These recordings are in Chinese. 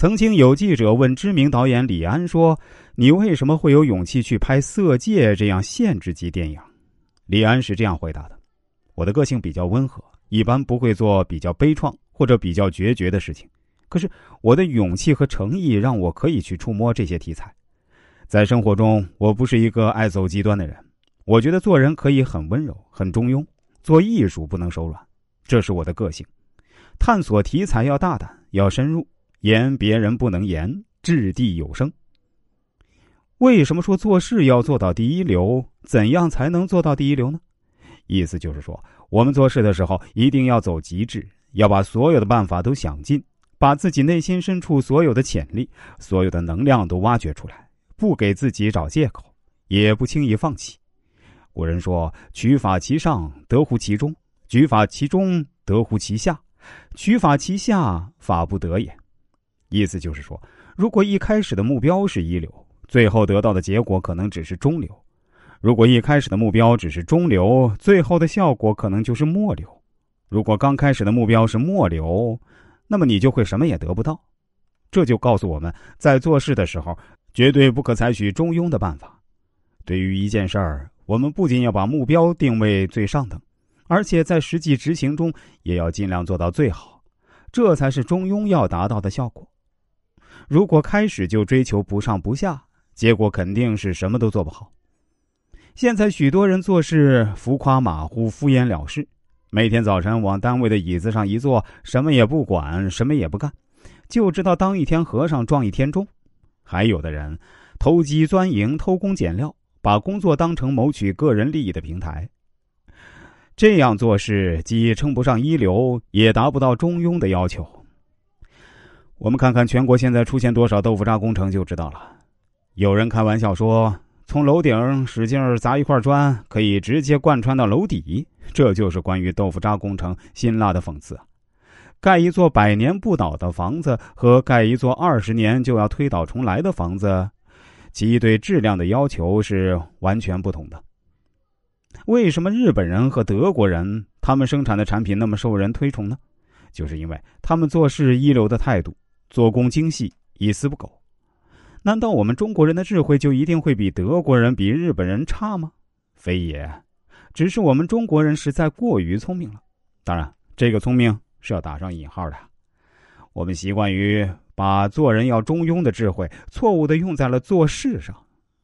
曾经有记者问知名导演李安说：“你为什么会有勇气去拍《色戒》这样限制级电影？”李安是这样回答的：“我的个性比较温和，一般不会做比较悲怆或者比较决绝的事情。可是我的勇气和诚意让我可以去触摸这些题材。在生活中，我不是一个爱走极端的人。我觉得做人可以很温柔、很中庸，做艺术不能手软，这是我的个性。探索题材要大胆，要深入。”言别人不能言，掷地有声。为什么说做事要做到第一流？怎样才能做到第一流呢？意思就是说，我们做事的时候一定要走极致，要把所有的办法都想尽，把自己内心深处所有的潜力、所有的能量都挖掘出来，不给自己找借口，也不轻易放弃。古人说：“取法其上，得乎其中；取法其中，得乎其下；取法其下，法不得也。”意思就是说，如果一开始的目标是一流，最后得到的结果可能只是中流；如果一开始的目标只是中流，最后的效果可能就是末流；如果刚开始的目标是末流，那么你就会什么也得不到。这就告诉我们在做事的时候，绝对不可采取中庸的办法。对于一件事儿，我们不仅要把目标定位最上等，而且在实际执行中也要尽量做到最好，这才是中庸要达到的效果。如果开始就追求不上不下，结果肯定是什么都做不好。现在许多人做事浮夸马虎、敷衍了事，每天早晨往单位的椅子上一坐，什么也不管，什么也不干，就知道当一天和尚撞一天钟。还有的人投机钻营、偷工减料，把工作当成谋取个人利益的平台。这样做事既称不上一流，也达不到中庸的要求。我们看看全国现在出现多少豆腐渣工程就知道了。有人开玩笑说，从楼顶使劲砸一块砖，可以直接贯穿到楼底，这就是关于豆腐渣工程辛辣的讽刺。盖一座百年不倒的房子和盖一座二十年就要推倒重来的房子，其对质量的要求是完全不同的。为什么日本人和德国人他们生产的产品那么受人推崇呢？就是因为他们做事一流的态度。做工精细，一丝不苟。难道我们中国人的智慧就一定会比德国人、比日本人差吗？非也，只是我们中国人实在过于聪明了。当然，这个聪明是要打上引号的。我们习惯于把做人要中庸的智慧错误的用在了做事上。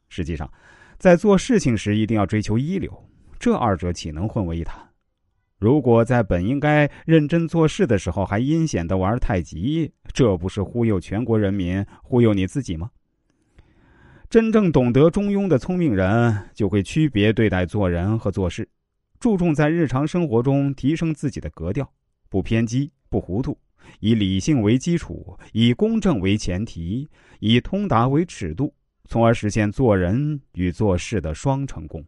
实际上，在做事情时一定要追求一流，这二者岂能混为一谈？如果在本应该认真做事的时候还阴险的玩太极，这不是忽悠全国人民、忽悠你自己吗？真正懂得中庸的聪明人，就会区别对待做人和做事，注重在日常生活中提升自己的格调，不偏激、不糊涂，以理性为基础，以公正为前提，以通达为尺度，从而实现做人与做事的双成功。